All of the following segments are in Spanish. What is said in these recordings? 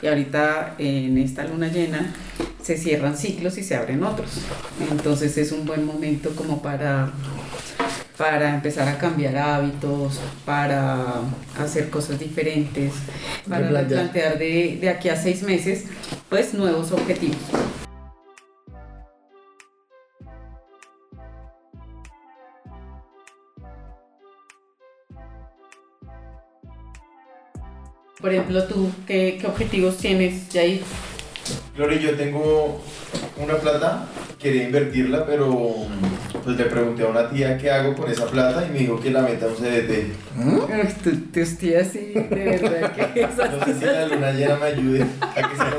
y ahorita en esta luna llena se cierran ciclos y se abren otros. Entonces es un buen momento como para para empezar a cambiar hábitos, para hacer cosas diferentes, para plantear de, de aquí a seis meses, pues nuevos objetivos. Por ejemplo, tú, ¿qué, qué objetivos tienes, Jair? Gloria, yo tengo una plata, quería invertirla, pero pues le pregunté a una tía qué hago con esa plata y me dijo que la meta a un CDT. ¿Mm? Tu, tus tías sí, de verdad que esas No sé si la luna llena me ayude a que se lo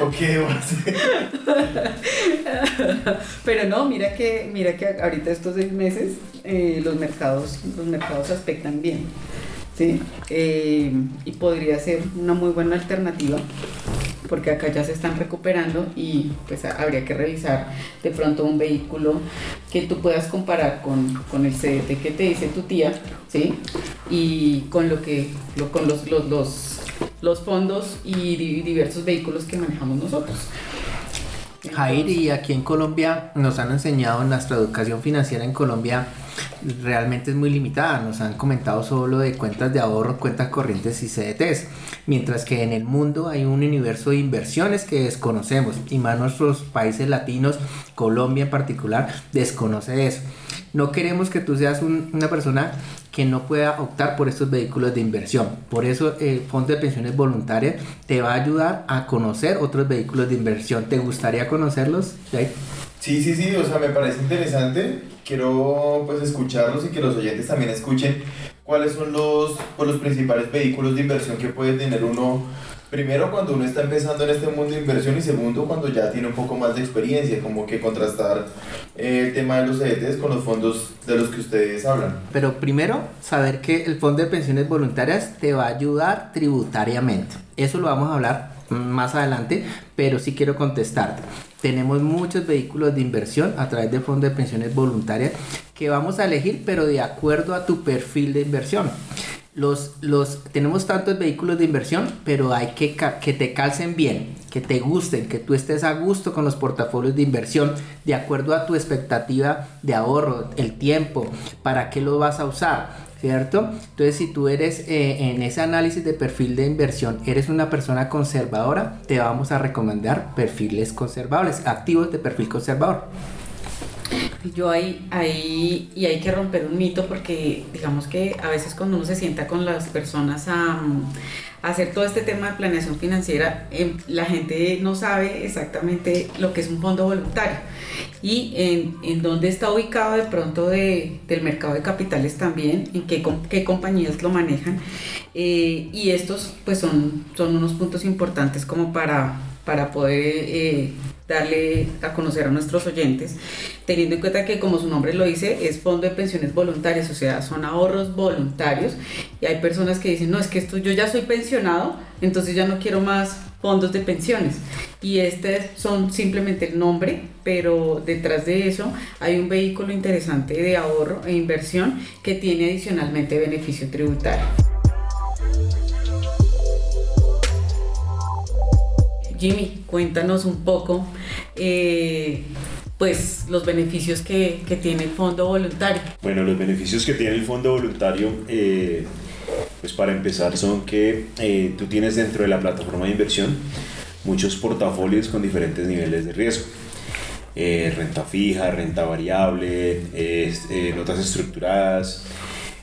¿O qué va a hacer? Pero no, mira que, mira que ahorita estos seis meses eh, los mercados, los mercados aspectan bien. ¿Sí? Eh, y podría ser una muy buena alternativa porque acá ya se están recuperando y pues habría que revisar de pronto un vehículo que tú puedas comparar con, con el CDT que te dice tu tía, ¿sí? Y con lo que, con los, los, los, los fondos y diversos vehículos que manejamos nosotros. Jair, y aquí en Colombia nos han enseñado en nuestra educación financiera en Colombia realmente es muy limitada. Nos han comentado solo de cuentas de ahorro, cuentas corrientes y CDTs. Mientras que en el mundo hay un universo de inversiones que desconocemos. Y más nuestros países latinos, Colombia en particular, desconoce eso. No queremos que tú seas una persona que no pueda optar por estos vehículos de inversión. Por eso el Fondo de Pensiones Voluntarias te va a ayudar a conocer otros vehículos de inversión. ¿Te gustaría conocerlos? Sí, sí, sí, o sea, me parece interesante. Quiero pues escucharlos y que los oyentes también escuchen cuáles son los, pues, los principales vehículos de inversión que puede tener uno primero cuando uno está empezando en este mundo de inversión y segundo cuando ya tiene un poco más de experiencia, como que contrastar eh, el tema de los CDTs con los fondos de los que ustedes hablan. Pero primero, saber que el Fondo de Pensiones Voluntarias te va a ayudar tributariamente. Eso lo vamos a hablar más adelante, pero sí quiero contestarte. Tenemos muchos vehículos de inversión a través del Fondo de Pensiones Voluntarias que vamos a elegir, pero de acuerdo a tu perfil de inversión. Los, los, tenemos tantos vehículos de inversión, pero hay que que te calcen bien, que te gusten, que tú estés a gusto con los portafolios de inversión, de acuerdo a tu expectativa de ahorro, el tiempo, para qué lo vas a usar. ¿Cierto? Entonces, si tú eres eh, en ese análisis de perfil de inversión, eres una persona conservadora, te vamos a recomendar perfiles conservables, activos de perfil conservador. Yo ahí, ahí, y hay que romper un mito porque digamos que a veces cuando uno se sienta con las personas a, hacer todo este tema de planeación financiera, em, la gente no sabe exactamente lo que es un fondo voluntario y en, dónde está ubicado de pronto de, del mercado de capitales también, en qué, qué compañías lo manejan. Eh, y estos pues son, son unos puntos importantes como para, para poder eh, darle a conocer a nuestros oyentes, teniendo en cuenta que como su nombre lo dice, es fondo de pensiones voluntarias, o sea, son ahorros voluntarios y hay personas que dicen, no, es que esto yo ya soy pensionado, entonces ya no quiero más fondos de pensiones. Y este son simplemente el nombre, pero detrás de eso hay un vehículo interesante de ahorro e inversión que tiene adicionalmente beneficio tributario. Jimmy, cuéntanos un poco, eh, pues, los beneficios que, tiene el fondo voluntario. Bueno, los beneficios que tiene el fondo voluntario, eh, pues para empezar, son que eh, tú tienes dentro de la plataforma de inversión muchos portafolios con diferentes niveles de riesgo. renta fija, renta variable, notas estructuradas.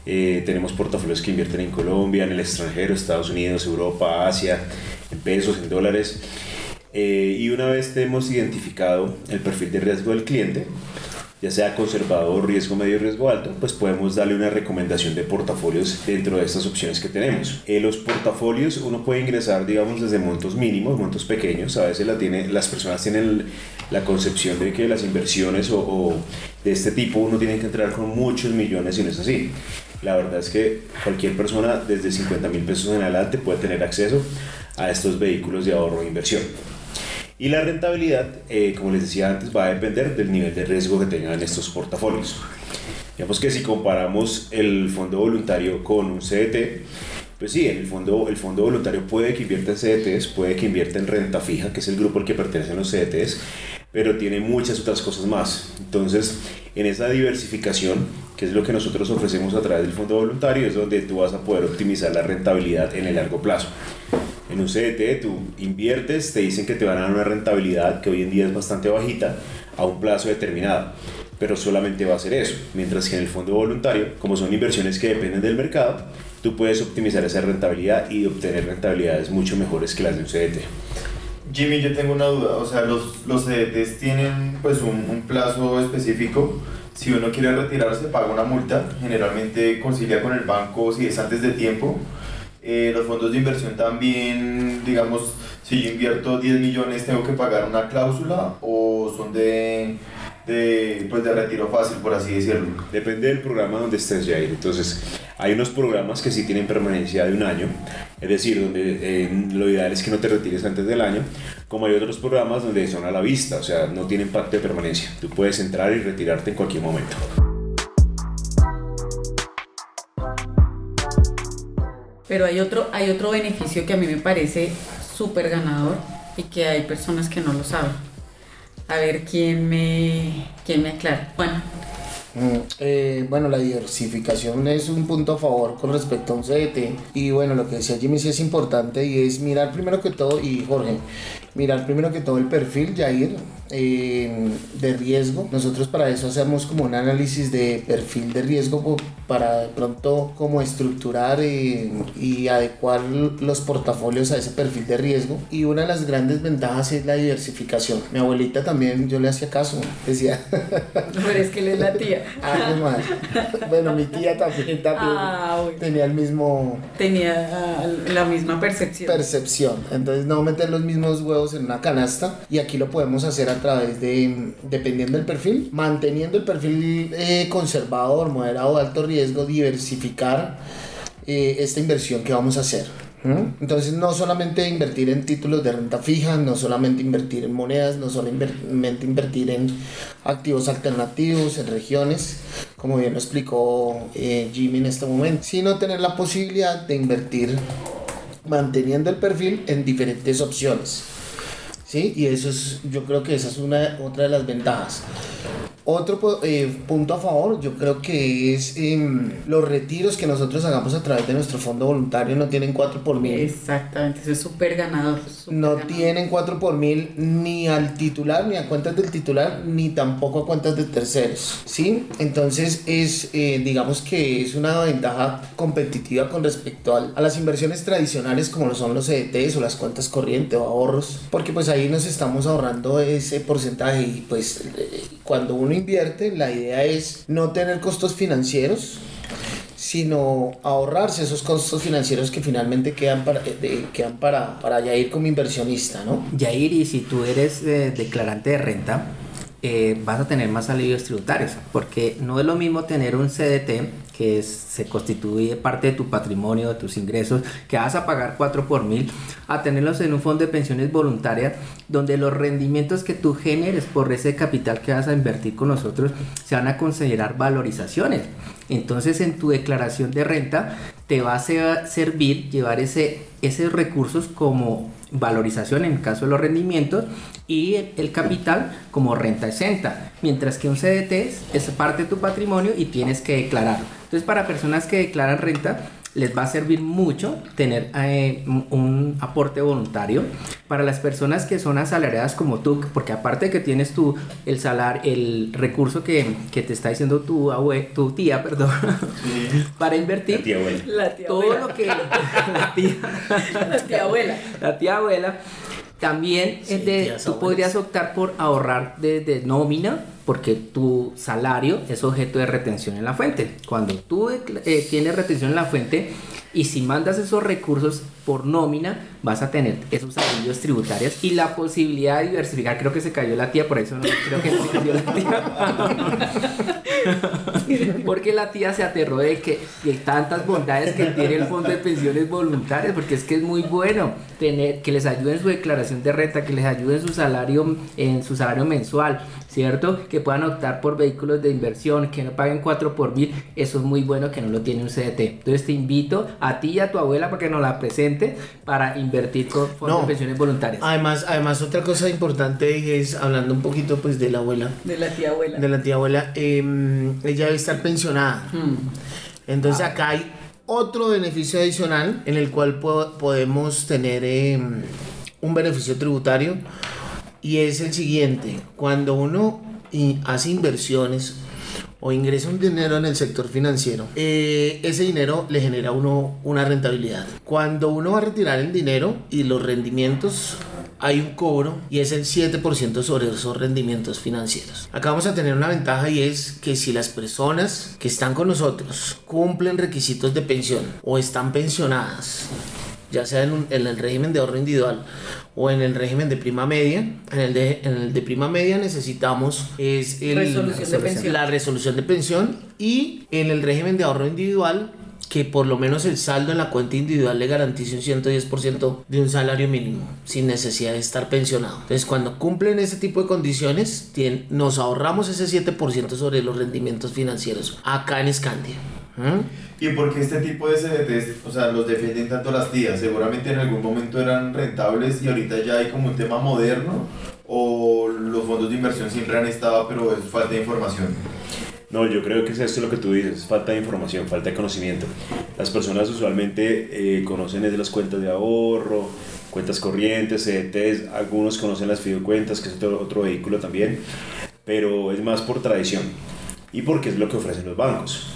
tenemos portafolios que invierten en Colombia, en el extranjero, Estados Unidos, Europa, Asia, en pesos, en dólares. Eh, y una vez hemos identificado el perfil de riesgo del cliente, ya sea conservador, riesgo medio, riesgo alto, pues podemos darle una recomendación de portafolios dentro de estas opciones que tenemos. En los portafolios uno puede ingresar, digamos, desde montos mínimos, montos pequeños. A veces la tiene, las personas tienen la concepción de que las inversiones o, o de este tipo uno tiene que entrar con muchos millones y no es así. La verdad es que cualquier persona desde 50 mil pesos en adelante puede tener acceso a estos vehículos de ahorro e inversión. Y la rentabilidad, eh, como les decía antes, va a depender del nivel de riesgo que tengan estos portafolios. Digamos que si comparamos el fondo voluntario con un CDT, Pues sí, el fondo, el fondo voluntario puede que invierta en CDTs, puede que invierta en renta fija, que es el grupo al que pertenecen los CDTs, pero tiene muchas otras cosas más. Entonces, en esa diversificación, que es lo que nosotros ofrecemos a través del fondo voluntario, es donde tú vas a poder optimizar la rentabilidad en el largo plazo. En un CDT tú inviertes, te dicen que te van a dar una rentabilidad que hoy en día es bastante bajita a un plazo determinado, pero solamente va a ser eso. Mientras que en el fondo voluntario, como son inversiones que dependen del mercado, tú puedes optimizar esa rentabilidad y obtener rentabilidades mucho mejores que las de un CDT. Jimmy, yo tengo una duda, o sea, los, los CDTs tienen pues un, un plazo específico. Si uno quiere retirarse, paga una multa. Generalmente concilia con el banco si es antes de tiempo. Eh, los fondos de inversión también, digamos, si yo invierto 10 millones, tengo que pagar una cláusula o son de, de, pues de retiro fácil, por así decirlo. Depende del programa donde estés, Jair. Entonces, hay unos programas que sí tienen permanencia de un año, es decir, donde eh, lo ideal es que no te retires antes del año, como hay otros programas donde son a la vista, o sea, no tienen pacto de permanencia. Tú puedes entrar y retirarte en cualquier momento. Pero hay otro, hay otro beneficio que a mí me parece súper ganador y que hay personas que no lo saben. A ver quién me, quién me aclara. Bueno, Mm, eh, bueno, la diversificación es un punto a favor con respecto a un CDT. Y bueno, lo que decía Jimmy sí es importante y es mirar primero que todo, y Jorge, mirar primero que todo el perfil, Jair, eh, de riesgo. Nosotros para eso hacemos como un análisis de perfil de riesgo po- para de pronto como estructurar eh, y adecuar los portafolios a ese perfil de riesgo. Y una de las grandes ventajas es la diversificación. Mi abuelita también, yo le hacía caso, decía... pero es que él es la tía. Ah, qué mal. Bueno, mi tía también, también Ah, bueno. tenía el mismo Tenía ah, la misma percepción. percepción. Entonces no meter los mismos huevos en una canasta y aquí lo podemos hacer a través de, dependiendo del perfil, manteniendo el perfil eh, conservador, moderado de alto riesgo, diversificar eh, esta inversión que vamos a hacer. Entonces no solamente invertir en títulos de renta fija, no solamente invertir en monedas, no solamente invertir en activos alternativos, en regiones, como bien lo explicó eh, Jimmy en este momento, sino tener la posibilidad de invertir manteniendo el perfil en diferentes opciones. ¿Sí? Y eso es, yo creo que esa es una, otra de las ventajas. Otro eh, punto a favor, yo creo que es em, los retiros que nosotros hagamos a través de nuestro fondo voluntario no tienen 4 por mil. Exactamente, eso es súper ganador. No ganador. tienen 4 por mil ni al titular, ni a cuentas del titular, ni tampoco a cuentas de terceros. ¿Sí? Entonces es, eh, digamos que es una ventaja competitiva con respecto a las inversiones tradicionales como lo son los CDTs o las cuentas corrientes o ahorros, porque pues ahí nos estamos ahorrando ese porcentaje y pues eh, cuando uno invierte la idea es no tener costos financieros sino ahorrarse esos costos financieros que finalmente quedan para, eh, de- quedan para, para ya ir como inversionista, ¿no? Yair, y si tú eres eh, declarante de renta, eh, vas a tener más alivios tributarios, porque no es lo mismo tener un CDT que se constituye parte de tu patrimonio, de tus ingresos, que vas a pagar 4 por mil, a tenerlos en un fondo de pensiones voluntarias, donde los rendimientos que tú generes por ese capital que vas a invertir con nosotros se van a considerar valorizaciones. Entonces en tu declaración de renta te va a ser- servir llevar ese, esos recursos como valorización en el caso de los rendimientos y el, capital como renta exenta, mientras que un CDT es parte de tu patrimonio y tienes que declararlo. Entonces para personas que declaran renta les va a servir mucho tener eh, un- aporte voluntario para las personas que son asalariadas como tú, porque aparte de que tienes tú el salario, el recurso que, que te está diciendo tu, abue- tu tía, perdón, para invertir, La tía abuela. La tía todo abuela. lo que la tía, La tía abuela. la tía abuela, también Sí, de, tías tú abuelas. podrías optar por ahorrar de, de nómina porque tu salario es objeto de retención en la fuente. Cuando tú eh, tienes retención en la fuente y si mandas esos recursos por nómina, vas a tener esos alivios tributarios y la posibilidad de diversificar. Creo que se cayó la tía, por eso no creo que se cayó la tía. porque la tía se aterró de que de tantas bondades que tiene el fondo de pensiones voluntarias, porque es que es muy bueno tener que les ayude en su declaración de renta, que les ayude en su salario en su salario mensual, ¿cierto? Que puedan optar por vehículos de inversión, que no paguen 4 por mil, eso es muy bueno que no lo tiene un CDT. Entonces te invito a ti y a tu abuela para que nos la presente para invertir con fondos No. de pensiones voluntarias. Además, además otra cosa importante es, hablando un poquito pues de la abuela, De la tía abuela. de la tía abuela, em, ella estar pensionada. Mm. Entonces acá hay otro beneficio adicional en el cual po- podemos tener em, un beneficio tributario y es el siguiente, cuando uno hace inversiones o ingresa un dinero en el sector financiero, eh, ese dinero le genera a uno una rentabilidad. Cuando uno va a retirar el dinero y los rendimientos hay un cobro y es el 7% sobre esos rendimientos financieros. Acá vamos a tener una ventaja y es que si las personas que están con nosotros cumplen requisitos de pensión o están pensionadas, ya sea en, un- en el régimen de ahorro individual o en el régimen de prima media, en el de, en el de prima media necesitamos es el- Resolución la resolución de pensión y en el régimen de ahorro individual que por lo menos el saldo en la cuenta individual le garantice un 110% de un salario mínimo sin necesidad de estar pensionado. Entonces cuando cumplen ese tipo de condiciones nos ahorramos ese 7% sobre los rendimientos financieros acá en Scandia. ¿Mm? ¿Y por qué este tipo de CDTs, o sea, los defienden tanto las tías? Seguramente en algún momento eran rentables y ahorita ya hay como un tema moderno o los fondos de inversión siempre han estado, pero es falta de información. No, yo creo que es esto lo que tú dices, falta de información, falta de conocimiento. Las personas usualmente eh, conocen desde las cuentas de ahorro, cuentas corrientes, CDTs, algunos conocen las fideocuentas, que es otro, otro vehículo también, pero es más por tradición y porque es lo que ofrecen los bancos.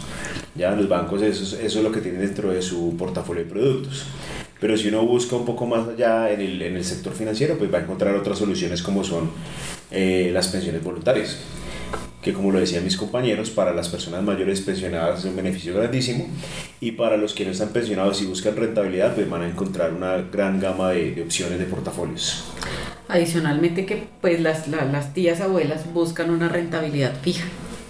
Ya los bancos eso es, eso es lo que tienen dentro de su portafolio de productos. Pero si uno busca un poco más allá en el, en el sector financiero, pues va a encontrar otras soluciones como son eh, las pensiones voluntarias que como lo decían mis compañeros, para las personas mayores pensionadas es un beneficio grandísimo y para los que no están pensionados y buscan rentabilidad, pues van a encontrar una gran gama de, de opciones de portafolios. Adicionalmente que pues las, la- las tías abuelas buscan una rentabilidad fija.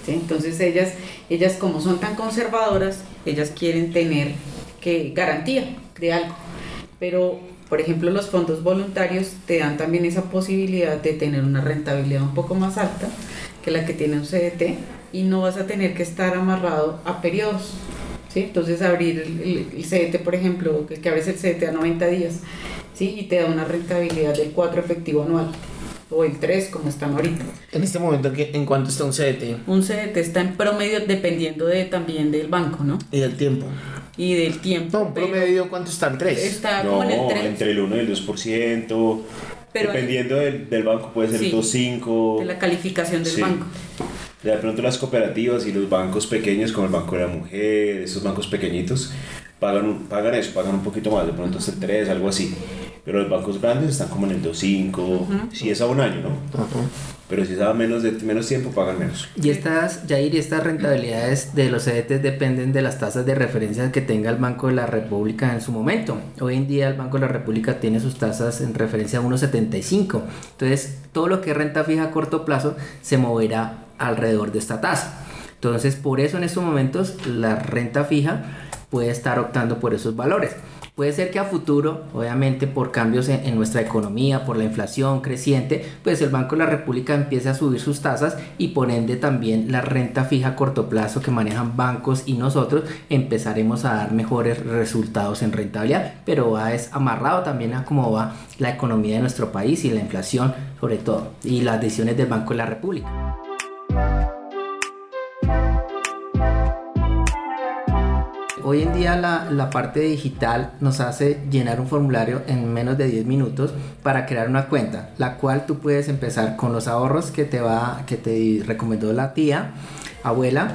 ¿sí? Entonces ellas, ellas como son tan conservadoras, ellas quieren tener que garantía de algo. Pero, por ejemplo, los fondos voluntarios te dan también esa posibilidad de tener una rentabilidad un poco más alta que la que tiene un CDT y no vas a tener que estar amarrado a periodos. ¿sí? Entonces abrir el, el- CDT, por ejemplo, que, que abres el CDT a 90 días ¿sí? y te da una rentabilidad del 4 efectivo anual o el 3 como están ahorita. En este momento, ¿qué- ¿en cuánto está un CDT? Un CDT está en promedio dependiendo de, también del banco, ¿no? Y del tiempo. Y del tiempo. No, un promedio, ¿cuánto están? Tres. Está como en el No, 3. entre el 1 y el 2%, Pero- dependiendo del, del banco puede ser Sí, 2,5%. de la calificación del Sí. banco. De pronto las cooperativas y los bancos pequeños como el Banco de la Mujer, esos bancos pequeñitos, pagan, pagan eso, pagan un poquito más, de pronto hasta el 3, algo así. Pero los bancos grandes están como en el 2.5, si es a un año, ¿no? Pero si es a menos, de, menos tiempo, pagan menos. Y estas, Jair, estas rentabilidades de los CDTs dependen de las tasas de referencia que tenga el Banco de la República en su momento. Hoy en día el Banco de la República tiene sus tasas en referencia a 1.75. Entonces, todo lo que es renta fija a corto plazo se moverá alrededor de esta tasa. Entonces, por eso en estos momentos la renta fija puede estar optando por esos valores. Puede ser que a futuro, obviamente por cambios en, nuestra economía, por la inflación creciente, pues el Banco de la República empiece a subir sus tasas y por ende también la renta fija a corto plazo que manejan bancos y nosotros empezaremos a dar mejores resultados en rentabilidad, pero va es amarrado también a cómo va la economía de nuestro país y la inflación sobre todo y las decisiones del Banco de la República. Hoy en día la, la parte digital nos hace llenar un formulario en menos de 10 minutos para crear una cuenta, la cual tú puedes empezar con los ahorros que te va, que te recomendó la tía, abuela,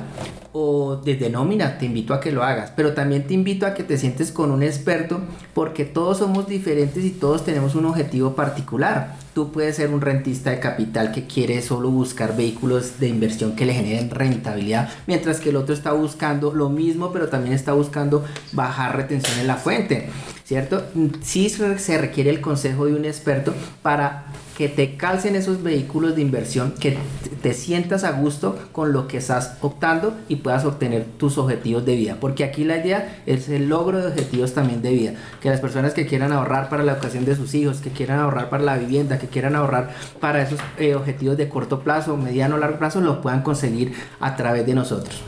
o desde nómina, te invito a que lo hagas, pero también te invito a que te sientes con un experto porque todos somos diferentes y todos tenemos un objetivo particular. Tú puedes ser un rentista de capital que quiere solo buscar vehículos de inversión que le generen rentabilidad, mientras que el otro está buscando lo mismo, pero también está buscando bajar retención en la fuente. ¿Cierto? Sí se requiere el consejo de un experto para que te calcen esos vehículos de inversión, que te sientas a gusto con lo que estás optando y puedas obtener tus objetivos de vida. Porque aquí la idea es el logro de objetivos también de vida. Que las personas que quieran ahorrar para la educación de sus hijos, que quieran ahorrar para la vivienda, que quieran ahorrar para esos eh, objetivos de corto plazo, mediano o largo plazo, lo puedan conseguir a través de nosotros.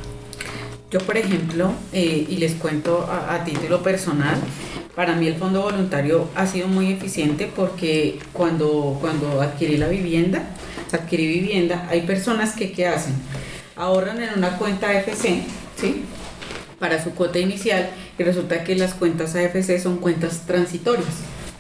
Yo, por ejemplo, eh, y les cuento a título personal, para mí el fondo voluntario ha sido muy eficiente porque cuando, cuando adquirí la vivienda, adquirí vivienda, hay personas que ¿qué hacen? Ahorran en una cuenta AFC, ¿sí? Para su cuota inicial y resulta que las cuentas AFC son cuentas transitorias.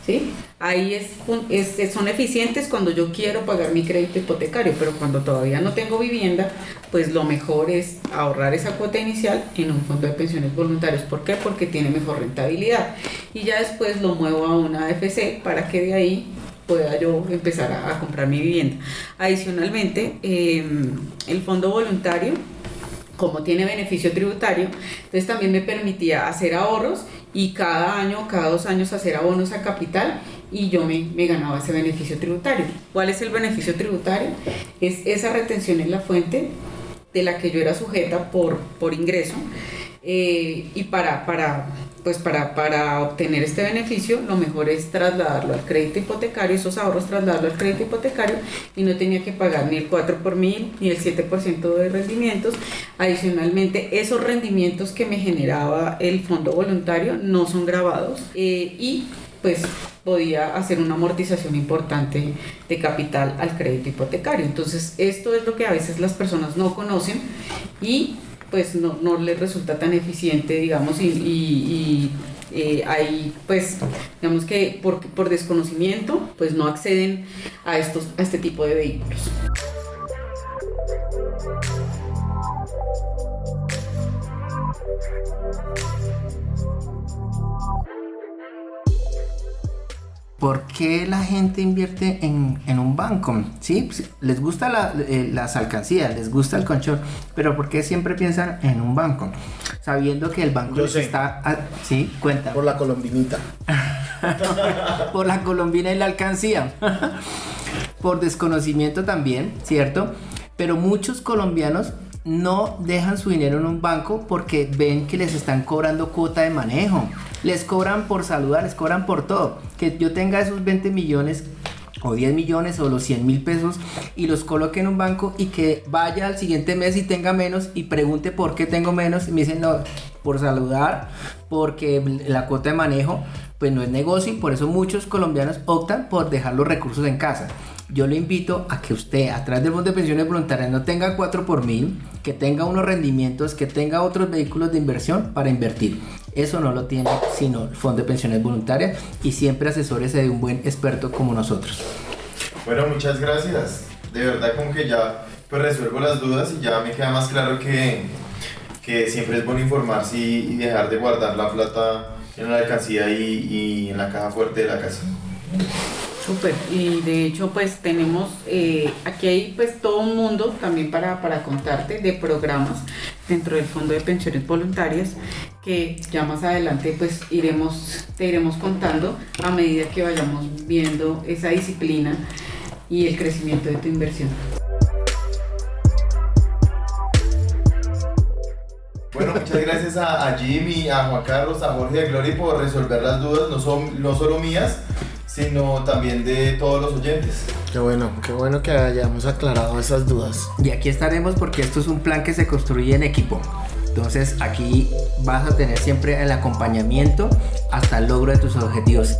¿Sí? Ahí es, son eficientes cuando yo quiero pagar mi crédito hipotecario, pero cuando todavía no tengo vivienda, pues lo mejor es ahorrar esa cuota inicial en un fondo de pensiones voluntarios. ¿Por qué? Porque tiene mejor rentabilidad. Y ya después lo muevo a una AFC para que de ahí pueda yo empezar a, comprar mi vivienda. Adicionalmente, em, el fondo voluntario como tiene beneficio tributario, entonces también me permitía hacer ahorros y cada año, cada dos años hacer abonos a capital y yo me, me, ganaba ese beneficio tributario. ¿Cuál es el beneficio tributario? Es esa retención en la fuente de la que yo era sujeta por, por ingreso eh, y para, para, pues para, para obtener este beneficio lo mejor es trasladarlo al crédito hipotecario, esos ahorros trasladarlo al crédito hipotecario y no tenía que pagar ni el 4 por mil ni el 7% de rendimientos. Adicionalmente, esos rendimientos que me generaba el fondo voluntario no son grabados eh, y pues podía hacer una amortización importante de capital al crédito hipotecario. Entonces, esto es lo que a veces las personas no conocen y pues no, no les resulta tan eficiente, digamos, y, y, eh, hay, pues, digamos que por, por desconocimiento, pues no acceden a, estos, a este tipo de vehículos. ¿Por qué la gente invierte en, un banco? ¿Sí? Pues, les gusta eh, las alcancías, les gusta el conchón, pero ¿por qué siempre piensan en un banco? Sabiendo que el banco está... sí, cuenta. Por la colombinita. Por la colombina y la alcancía. Por desconocimiento también, ¿cierto? Pero muchos colombianos no dejan su dinero en un banco porque ven que les están cobrando cuota de manejo. Les cobran por saludar, les cobran por todo. Que yo tenga esos 20 millones o 10 millones o los 100 mil pesos y los coloque en un banco y que vaya al siguiente mes y tenga menos y pregunte por qué tengo menos y me dicen no, por saludar, porque la cuota de manejo pues no es negocio y por eso muchos colombianos optan por dejar los recursos en casa yo le invito a que usted a través del Fondo de Pensiones Voluntarias no tenga 4 por mil, que tenga unos rendimientos, que tenga otros vehículos de inversión para invertir. Eso no lo tiene sino el Fondo de Pensiones Voluntarias y siempre asesórese de un buen experto como nosotros. Bueno, muchas gracias. De verdad como que ya pues resuelvo las dudas y ya me queda más claro que, que siempre es bueno informarse y, dejar de guardar la plata en la alcancía y, y en la caja fuerte de la casa. Súper, y de hecho pues tenemos, eh, aquí hay pues todo un mundo también para, para contarte de programas dentro del Fondo de Pensiones Voluntarias que ya más adelante pues iremos, te iremos contando a medida que vayamos viendo esa disciplina y el crecimiento de tu inversión. Bueno, muchas gracias a, Jimmy, a Juan Carlos, a Jorge de Gloria por resolver las dudas, no, son, no solo mías, sino también de todos los oyentes. Qué bueno, qué bueno que hayamos aclarado esas dudas. Y aquí estaremos porque esto es un plan que se construye en equipo. Entonces aquí vas a tener siempre el acompañamiento hasta el logro de tus objetivos.